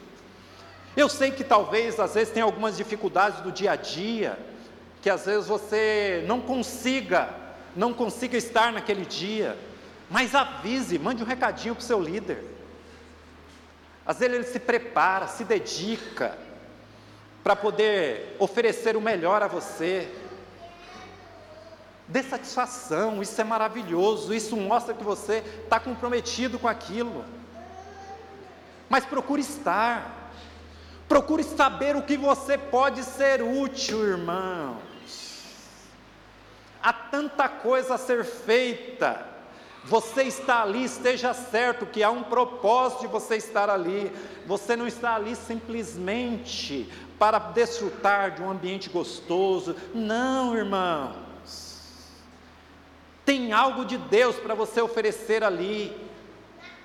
Eu sei que talvez, às vezes, tem algumas dificuldades do dia a dia, que às vezes você não consiga, não consiga estar naquele dia, mas avise, mande um recadinho para o seu líder. Às vezes ele se prepara, se dedica, para poder oferecer o melhor a você. Dê satisfação, isso é maravilhoso, isso mostra que você está comprometido com aquilo. Mas procure estar, procure saber o que você pode ser útil, irmãos. Há tanta coisa a ser feita, você está ali, esteja certo que há um propósito de você estar ali. Você não está ali simplesmente para desfrutar de um ambiente gostoso. Não, irmãos. Tem algo de Deus para você oferecer ali.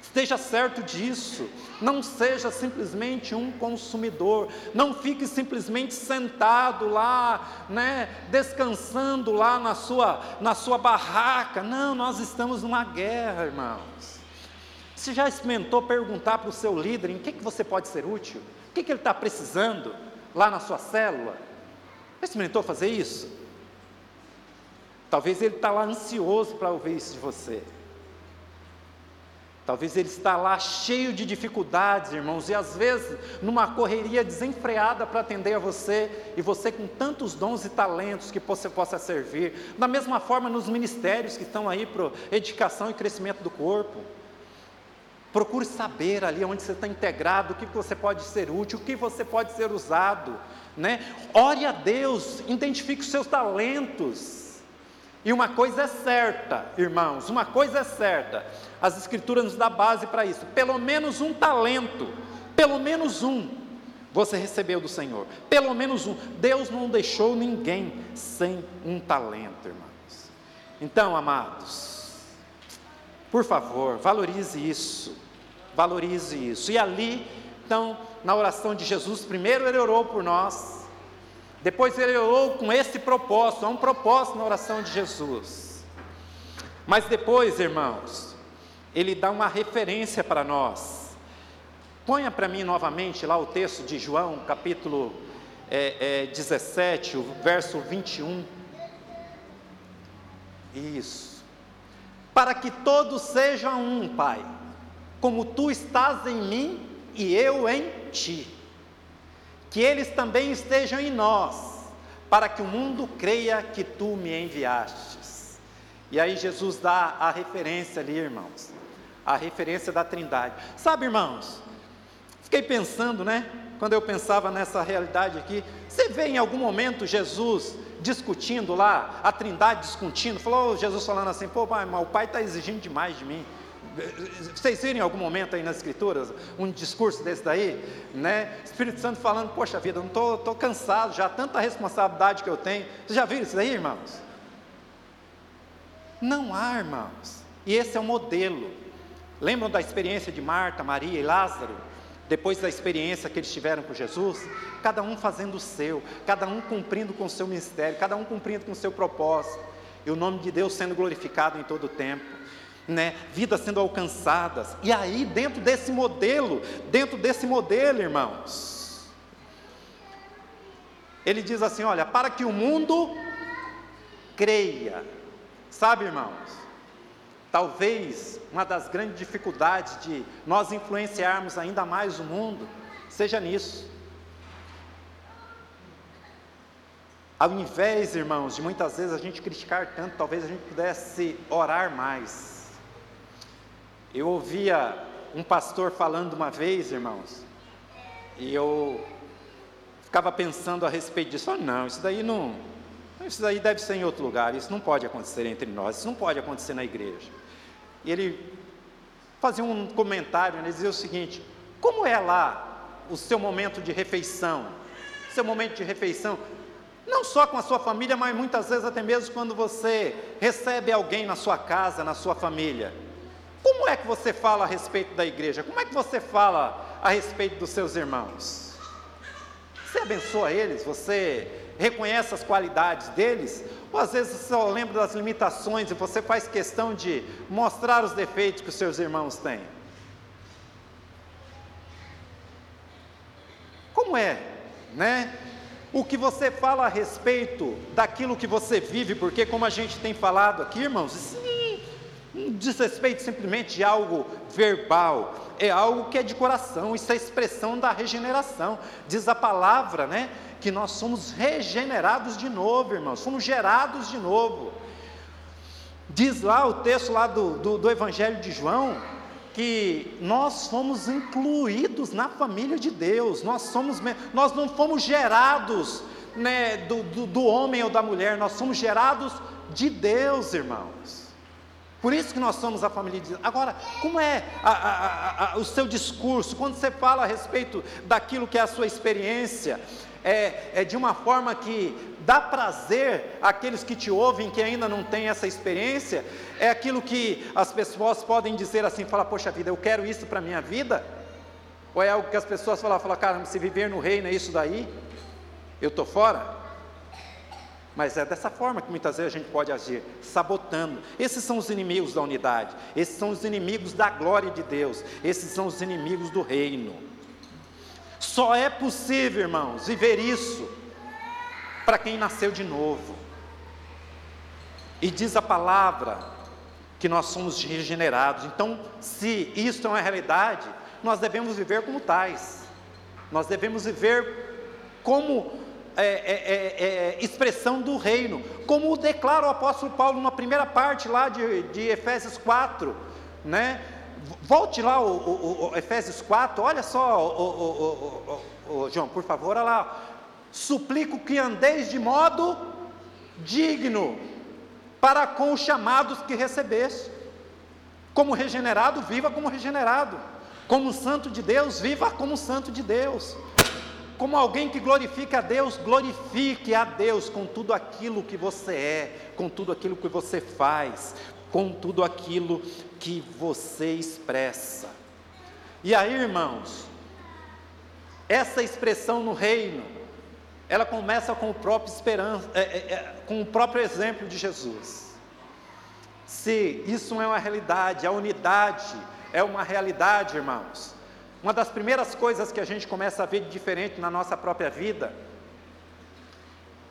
Esteja certo disso. Não seja simplesmente um consumidor. Não fique simplesmente sentado lá, né, descansando lá na sua, na sua barraca. Não, nós estamos numa guerra, irmãos. Você já experimentou perguntar para o seu líder em que, que você pode ser útil? O que, que ele está precisando? lá na sua célula? Já experimentou fazer isso? Talvez ele está lá ansioso para ouvir isso de você. Talvez ele está lá cheio de dificuldades, irmãos, e às vezes numa correria desenfreada para atender a você, e você com tantos dons e talentos que você possa servir. Da mesma forma nos ministérios que estão aí para edificação e crescimento do corpo. Procure saber ali onde você está integrado, o que você pode ser útil, o que você pode ser usado. Né? Ore a Deus, identifique os seus talentos. E uma coisa é certa, irmãos, uma coisa é certa, as Escrituras nos dá base para isso. Pelo menos um talento, pelo menos um, você recebeu do Senhor. Pelo menos um. Deus não deixou ninguém sem um talento, irmãos. Então, amados, por favor, valorize isso. Valorize isso. E ali, então, na oração de Jesus, primeiro ele orou por nós, depois ele orou com esse propósito, há um propósito na oração de Jesus. Mas depois, irmãos, ele dá uma referência para nós. Ponha para mim novamente lá o texto de João, capítulo é, é, 17, o verso 21. Isso. Para que todos sejam um, Pai, como tu estás em mim e eu em ti. Que eles também estejam em nós, para que o mundo creia que tu me enviastes. E aí Jesus dá a referência ali, irmãos a referência da Trindade. Sabe, irmãos, fiquei pensando, né? Quando eu pensava nessa realidade aqui, você vê em algum momento Jesus discutindo lá, a Trindade discutindo, falou, oh, Jesus falando assim, pô, pai, mas o Pai está exigindo demais de mim. Vocês viram em algum momento aí nas Escrituras um discurso desse daí, né? Espírito Santo falando, poxa vida, não estou tô cansado já, tanta responsabilidade que eu tenho. Vocês já viram isso daí, irmãos? Não há, irmãos. E esse é o modelo. Lembram da experiência de Marta, Maria e Lázaro? Depois da experiência que eles tiveram com Jesus, cada um fazendo o seu, cada um cumprindo com o seu ministério, cada um cumprindo com o seu propósito, e o nome de Deus sendo glorificado em todo o tempo, né? Vidas sendo alcançadas. E aí, dentro desse modelo, dentro desse modelo, irmãos, ele diz assim: olha, para que o mundo creia, sabe, irmãos? Talvez uma das grandes dificuldades de nós influenciarmos ainda mais o mundo seja nisso. Ao invés, irmãos, de muitas vezes a gente criticar tanto, talvez a gente pudesse orar mais. Eu ouvia um pastor falando uma vez, irmãos, e eu ficava pensando a respeito disso. Oh, não, isso daí não, isso daí deve ser em outro lugar. Isso não pode acontecer entre nós. Isso não pode acontecer na igreja. E ele fazia um comentário, ele dizia o seguinte: como é lá o seu momento de refeição? Seu momento de refeição, não só com a sua família, mas muitas vezes até mesmo quando você recebe alguém na sua casa, na sua família. Como é que você fala a respeito da igreja? Como é que você fala a respeito dos seus irmãos? Você abençoa eles? Você reconhece as qualidades deles? Ou às vezes você só lembra das limitações e você faz questão de mostrar os defeitos que os seus irmãos têm? Como é, né? O que você fala a respeito daquilo que você vive, porque como a gente tem falado aqui, irmãos, isso não diz respeito simplesmente de algo verbal, é algo que é de coração, isso é expressão da regeneração. Diz a palavra, né? que nós somos regenerados de novo, irmãos, somos gerados de novo. Diz lá o texto lá do, do, do Evangelho de João, que nós fomos incluídos na família de Deus, nós, somos, nós não fomos gerados né, do, do, do homem ou da mulher, nós somos gerados de Deus, irmãos. Por isso que nós somos a família de. Agora, como é a, a, a, o seu discurso, quando você fala a respeito daquilo que é a sua experiência, é, é de uma forma que dá prazer àqueles que te ouvem, que ainda não têm essa experiência, é aquilo que as pessoas podem dizer assim, falar, poxa vida, eu quero isso para a minha vida, ou é algo que as pessoas falam, falam, cara, se viver no reino é isso daí, eu estou fora? Mas é dessa forma que muitas vezes a gente pode agir, sabotando. Esses são os inimigos da unidade, esses são os inimigos da glória de Deus, esses são os inimigos do reino. Só é possível, irmãos, viver isso para quem nasceu de novo. E diz a palavra que nós somos regenerados. Então, se isso é uma realidade, nós devemos viver como tais. Nós devemos viver como é, é, é, é, expressão do reino, como declara o apóstolo Paulo na primeira parte lá de, de Efésios 4, né? Volte lá o, o, o Efésios 4, olha só, o, João, por favor, olha lá. Suplico que andeis de modo digno para com os chamados que recebeste. Como regenerado, viva como regenerado. Como santo de Deus, viva como santo de Deus. Como alguém que glorifica a Deus, glorifique a Deus com tudo aquilo que você é, com tudo aquilo que você faz, com tudo aquilo que você expressa. E aí, irmãos, essa expressão no reino, ela começa com o próprio é, é, é, com o próprio exemplo de Jesus. Se isso é uma realidade, a unidade é uma realidade, irmãos. Uma das primeiras coisas que a gente começa a ver de diferente na nossa própria vida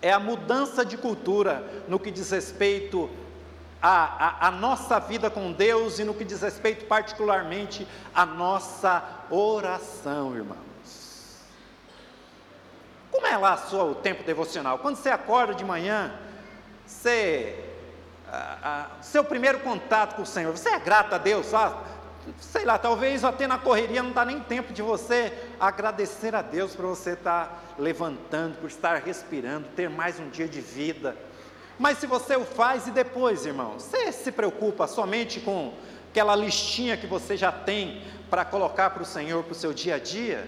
é a mudança de cultura no que diz respeito à, à, à, nossa vida com Deus e no que diz respeito particularmente à nossa oração, irmãos. Como é lá o tempo devocional? Quando você acorda de manhã, você, seu primeiro contato com o Senhor, você é grato a Deus, ah, sei lá, talvez até na correria não dá nem tempo de você agradecer a Deus por você estar levantando, por estar respirando, ter mais um dia de vida. Mas se você o faz e depois, irmão, você se preocupa somente com aquela listinha que você já tem para colocar para o Senhor para o seu dia a dia?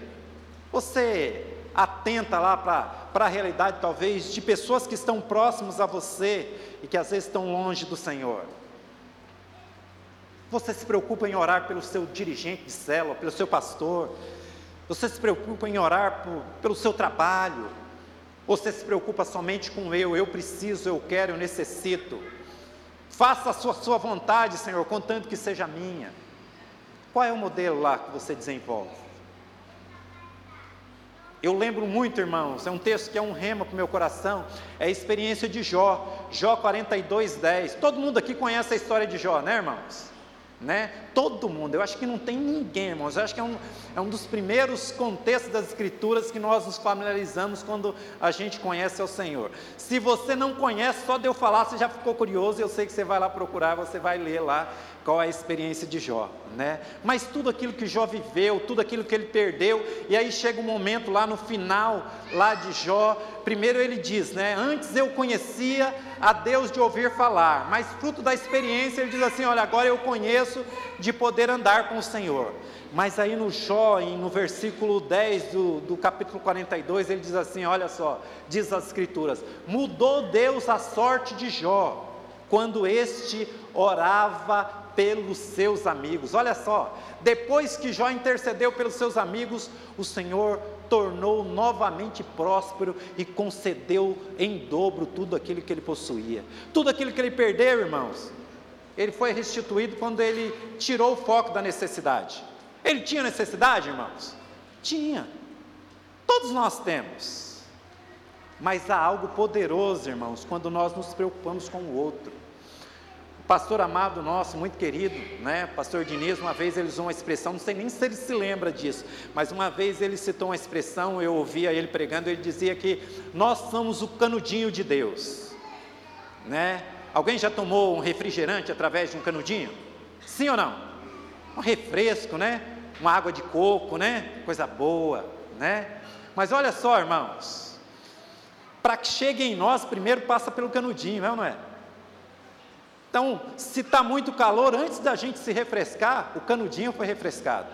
Você atenta lá para a realidade, talvez, de pessoas que estão próximas a você e que às vezes estão longe do Senhor? Você se preocupa em orar pelo seu dirigente de célula, pelo seu pastor? Você se preocupa em orar por, pelo seu trabalho? Você se preocupa somente com eu, eu preciso, eu quero, eu necessito? Faça a sua, sua vontade, Senhor, contanto que seja minha. Qual é o modelo lá que você desenvolve? Eu lembro muito, irmãos, é um texto que é um rema para o meu coração, é a experiência de Jó, Jó 42, 10. Todo mundo aqui conhece a história de Jó, né, irmãos? Né? Todo mundo, eu acho que não tem ninguém, irmãos. Eu acho que é um, é um dos primeiros contextos das Escrituras que nós nos familiarizamos quando a gente conhece o Senhor. Se você não conhece, só de eu falar, você já ficou curioso, eu sei que você vai lá procurar, você vai ler lá qual é a experiência de Jó, né? Mas tudo aquilo que Jó viveu, tudo aquilo que ele perdeu, e aí chega um momento lá no final, lá de Jó, primeiro ele diz, né? Antes eu conhecia a Deus de ouvir falar, mas fruto da experiência ele diz assim: olha, agora eu conheço de poder andar com o Senhor. Mas aí no Jó, no versículo 10 do, do capítulo 42, ele diz assim: olha só, diz as Escrituras: mudou Deus a sorte de Jó, quando este orava pelos seus amigos. Olha só, depois que Jó intercedeu pelos seus amigos, o Senhor tornou novamente próspero e concedeu em dobro tudo aquilo que ele possuía. Tudo aquilo que ele perdeu, irmãos, ele foi restituído quando ele tirou o foco da necessidade. Ele tinha necessidade, irmãos? Tinha. Todos nós temos. Mas há algo poderoso, irmãos, quando nós nos preocupamos com o outro pastor amado nosso, muito querido, né? Pastor Diniz, uma vez ele usou uma expressão, não sei nem se ele se lembra disso, mas uma vez ele citou uma expressão, eu ouvia ele pregando, ele dizia que nós somos o canudinho de Deus, né? Alguém já tomou um refrigerante através de um canudinho? Sim ou não? Um refresco, né? Uma água de coco, né? Coisa boa, né? Mas olha só, irmãos, para que chegue em nós, primeiro passa pelo canudinho, não é não é? Então, se está muito calor, antes da gente se refrescar, o canudinho foi refrescado.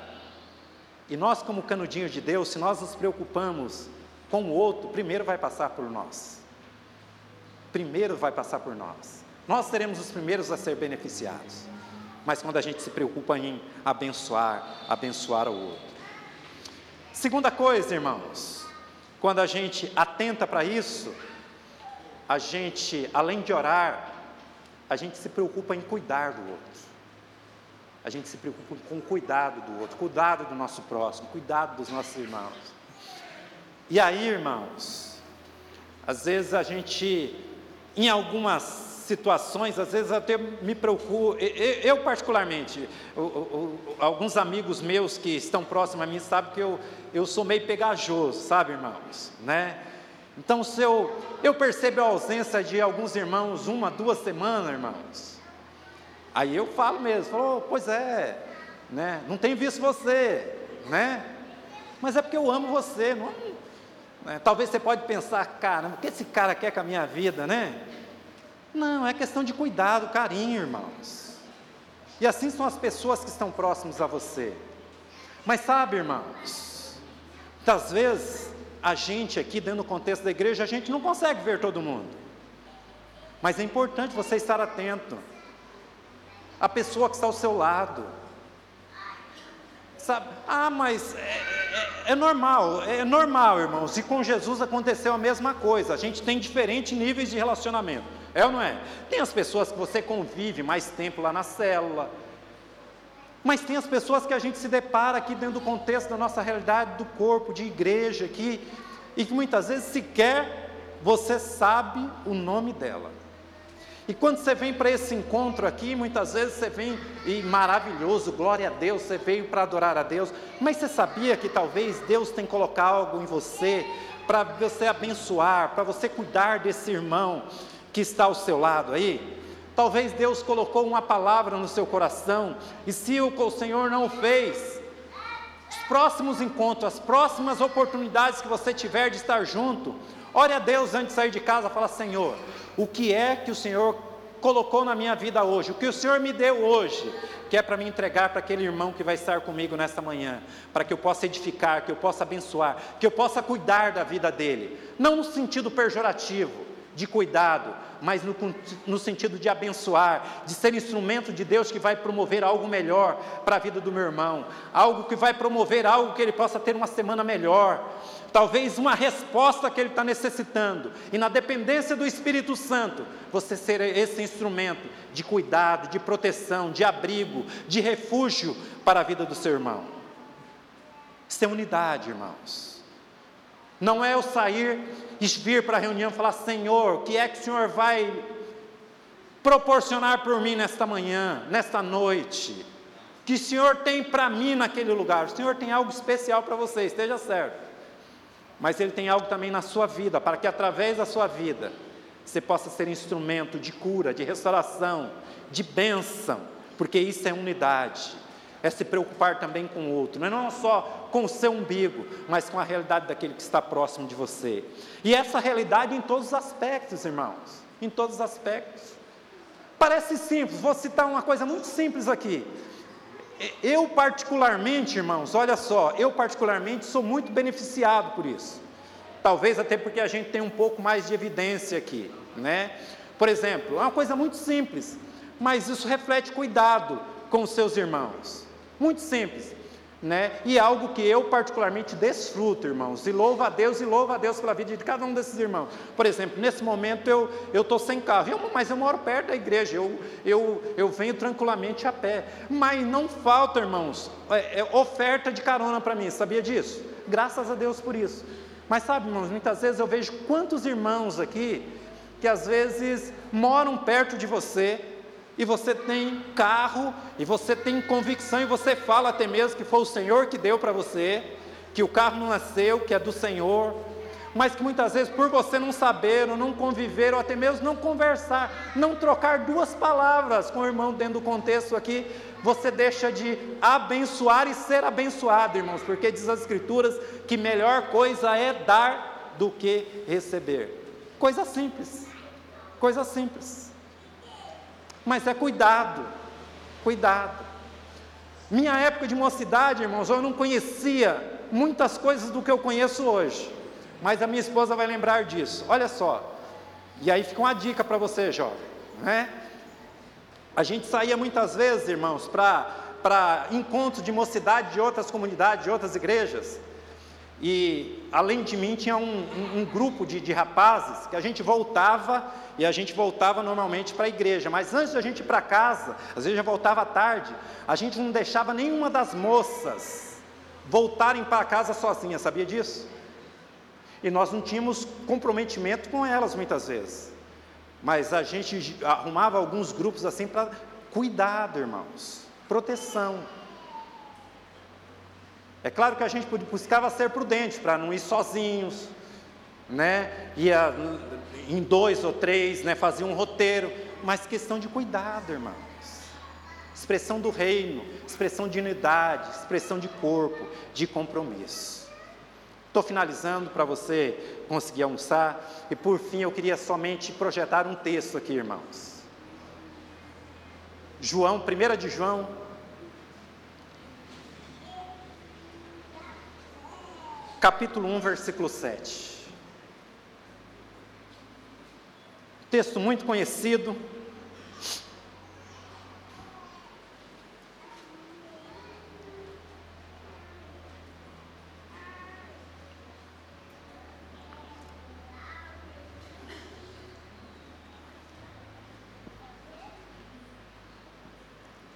E nós, como canudinho de Deus, se nós nos preocupamos com o outro, primeiro vai passar por nós. Primeiro vai passar por nós. Nós seremos os primeiros a ser beneficiados. Mas quando a gente se preocupa em abençoar, abençoar o outro. Segunda coisa, irmãos, quando a gente atenta para isso, a gente, além de orar, a gente se preocupa em cuidar do outro. A gente se preocupa com o cuidado do outro, cuidado do nosso próximo, cuidado dos nossos irmãos. E aí, irmãos, às vezes a gente, em algumas situações, às vezes até me preocupo, eu, particularmente, alguns amigos meus que estão próximos a mim sabem que eu, eu sou meio pegajoso, sabe, irmãos, né? Então, se eu, eu percebo a ausência de alguns irmãos uma, duas semanas, irmãos, aí eu falo mesmo, falo, oh, pois é, né? Não tenho visto você, né? Mas é porque eu amo você, não, né? Talvez você pode pensar, caramba, o que esse cara quer com a minha vida, né? Não, é questão de cuidado, carinho, irmãos. E assim são as pessoas que estão próximas a você. Mas sabe, irmãos, muitas vezes a gente aqui, dentro do contexto da igreja, a gente não consegue ver todo mundo. Mas é importante você estar atento. A pessoa que está ao seu lado. Sabe? Ah, mas é, é, é, normal, é normal, irmãos. E com Jesus aconteceu a mesma coisa. A gente tem diferentes níveis de relacionamento. É ou não é? Tem as pessoas que você convive mais tempo lá na célula. Mas tem as pessoas que a gente se depara aqui dentro do contexto da nossa realidade do corpo, de igreja aqui, e que muitas vezes sequer você sabe o nome dela. E quando você vem para esse encontro aqui, muitas vezes você vem e maravilhoso, glória a Deus, você veio para adorar a Deus, mas você sabia que talvez Deus tem colocado algo em você para você abençoar, para você cuidar desse irmão que está ao seu lado aí? Talvez Deus colocou uma palavra no seu coração, e se o Senhor não fez, os próximos encontros, as próximas oportunidades que você tiver de estar junto, ore a Deus antes de sair de casa, fala: Senhor, o que é que o Senhor colocou na minha vida hoje, o que o Senhor me deu hoje, que é para me entregar para aquele irmão que vai estar comigo nesta manhã, para que eu possa edificar, que eu possa abençoar, que eu possa cuidar da vida dele, não no sentido pejorativo, de cuidado, mas no, no, sentido de abençoar, de ser instrumento de Deus que vai promover algo melhor para a vida do meu irmão, algo que vai promover algo que ele possa ter uma semana melhor, talvez uma resposta que ele está necessitando, e na dependência do Espírito Santo, você ser esse instrumento de cuidado, de proteção, de abrigo, de refúgio para a vida do seu irmão. Isso é unidade, irmãos. Não é eu sair e vir para a reunião e falar: Senhor, o que é que o Senhor vai proporcionar por mim nesta manhã, nesta noite? Que o Senhor tem para mim naquele lugar? O Senhor tem algo especial para você, esteja certo mas Ele tem algo também na sua vida, para que através da sua vida você possa ser instrumento de cura, de restauração, de bênção, porque isso é unidade, é se preocupar também com o outro, não é só com o seu umbigo, mas com a realidade daquele que está próximo de você. E essa realidade em todos os aspectos, irmãos, em todos os aspectos. Parece simples, vou citar uma coisa muito simples aqui. Eu, particularmente, irmãos, olha só, eu, particularmente, sou muito beneficiado por isso. Talvez até porque a gente tem um pouco mais de evidência aqui, né? Por exemplo, é uma coisa muito simples, mas isso reflete cuidado com os seus irmãos. Muito simples né? E algo que eu particularmente desfruto, irmãos, e louvo a Deus e louvo a Deus pela vida de cada um desses irmãos. Por exemplo, nesse momento eu eu estou sem carro, eu, mas eu moro perto da igreja, eu, eu, eu venho tranquilamente a pé. Mas não falta, irmãos, é, é oferta de carona para mim, sabia disso? Graças a Deus por isso. Mas sabe, irmãos, muitas vezes eu vejo quantos irmãos aqui que às vezes moram perto de você, e você tem carro, e você tem convicção, e você fala até mesmo que foi o Senhor que deu para você, que o carro não seu, que é do Senhor, mas que muitas vezes por você não saber, ou não conviver, ou até mesmo não conversar, não trocar duas palavras com o irmão dentro do contexto aqui, você deixa de abençoar e ser abençoado, irmãos, porque diz as Escrituras que melhor coisa é dar do que receber. Coisa simples, coisa simples. Mas é cuidado, cuidado. Minha época de mocidade, irmãos, eu não conhecia muitas coisas do que eu conheço hoje. Mas a minha esposa vai lembrar disso. Olha só. E aí fica uma dica para você, jovem, né? A gente saía muitas vezes, irmãos, para encontros de mocidade de outras comunidades, de outras igrejas. E além de mim tinha um, um, um grupo de, de, rapazes que a gente voltava e a gente voltava normalmente para a igreja. Mas antes da gente ir para casa, às vezes já voltava tarde, a gente não deixava nenhuma das moças voltarem para casa sozinhas, sabia disso? E nós não tínhamos comprometimento com elas muitas vezes. Mas a gente arrumava alguns grupos assim para cuidado, irmãos, proteção. É claro que a gente buscava ser prudente para não ir sozinhos, né? Ia em dois ou três, né? Fazia um roteiro, mas questão de cuidado, irmãos. Expressão do reino, expressão de unidade, expressão de corpo, de compromisso. Estou finalizando para você conseguir almoçar. E por fim, eu queria somente projetar um texto aqui, irmãos. João, 1 de João, capítulo 1, versículo 7. Texto muito conhecido.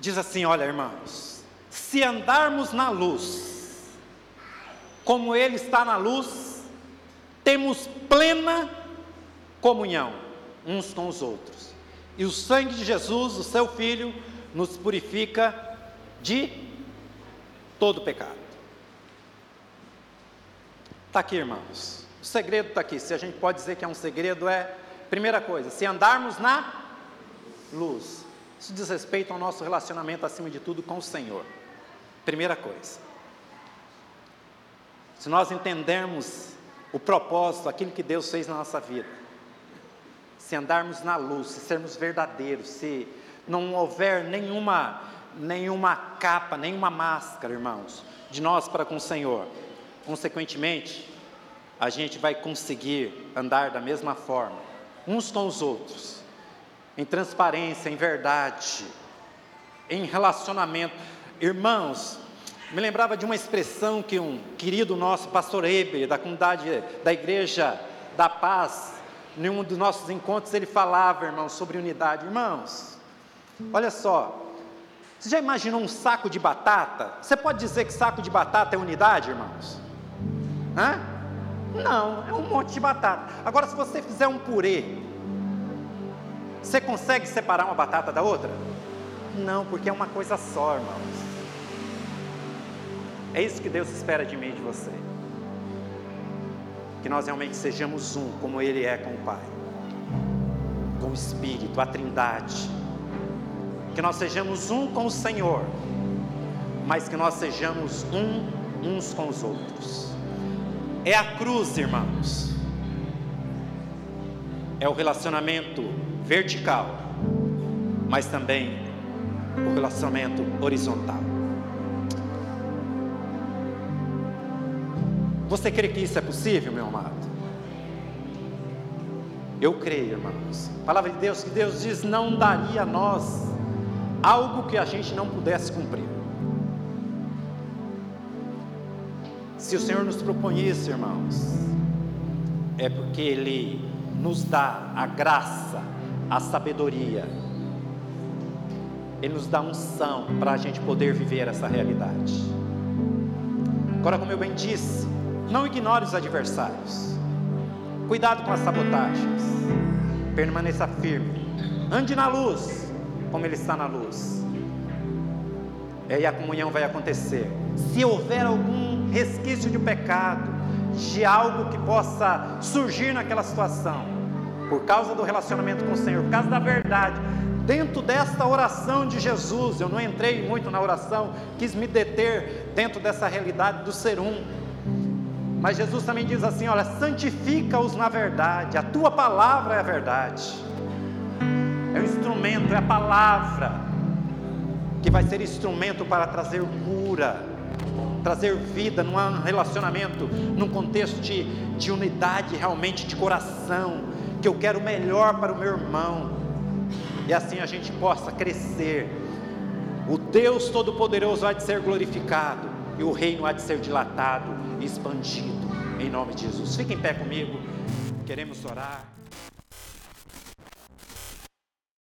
Diz assim: Olha, irmãos, se andarmos na luz, como Ele está na luz, temos plena comunhão uns com os outros. E o sangue de Jesus, o seu Filho, nos purifica de todo pecado. Está aqui, irmãos. O segredo está aqui. Se a gente pode dizer que é um segredo, é primeira coisa: se andarmos na luz, isso diz respeito ao nosso relacionamento, acima de tudo, com o Senhor. Primeira coisa. Se nós entendermos o propósito, aquilo que Deus fez na nossa vida, se andarmos na luz, se sermos verdadeiros, se não houver nenhuma, nenhuma capa, nenhuma máscara, irmãos, de nós para com o Senhor, consequentemente, a gente vai conseguir andar da mesma forma, uns com os outros, em transparência, em verdade, em relacionamento. Irmãos, me lembrava de uma expressão que um querido nosso pastor Eber, da comunidade da Igreja da Paz, em um dos nossos encontros, ele falava, irmãos, sobre unidade. Irmãos, olha só, você já imaginou um saco de batata? Você pode dizer que saco de batata é unidade, irmãos? Hã? Não, é um monte de batata. Agora, se você fizer um purê você consegue separar uma batata da outra? Não, porque é uma coisa só, irmãos. É isso que Deus espera de mim e de você. Que nós realmente sejamos um, como Ele é com o Pai, com o Espírito, a Trindade. Que nós sejamos um com o Senhor, mas que nós sejamos um uns com os outros. É a cruz, irmãos. É o relacionamento vertical, mas também o relacionamento horizontal. Você crê que isso é possível, meu amado? Eu creio, irmãos. A palavra de Deus que Deus diz não daria a nós algo que a gente não pudesse cumprir. Se o Senhor nos propõe isso, irmãos, é porque Ele nos dá a graça a sabedoria, Ele nos dá unção para a gente poder viver essa realidade. Agora, como eu bem disse, não ignore os adversários, cuidado com as sabotagens, permaneça firme, ande na luz, como Ele está na luz, e aí a comunhão vai acontecer. Se houver algum resquício de pecado, de algo que possa surgir naquela situação, por causa do relacionamento com o Senhor, por causa da verdade. Dentro desta oração de Jesus, eu não entrei muito na oração, quis me deter dentro dessa realidade do ser um. Mas Jesus também diz assim: olha, santifica-os na verdade, a tua palavra é a verdade. É o instrumento, é a palavra que vai ser instrumento para trazer cura, trazer vida num relacionamento, num contexto de, de unidade realmente de coração, que eu quero o melhor para o meu irmão, e assim a gente possa crescer. O Deus Todo-Poderoso há de ser glorificado, e o reino há de ser dilatado expandido, em nome de Jesus. Fique em pé comigo, queremos orar.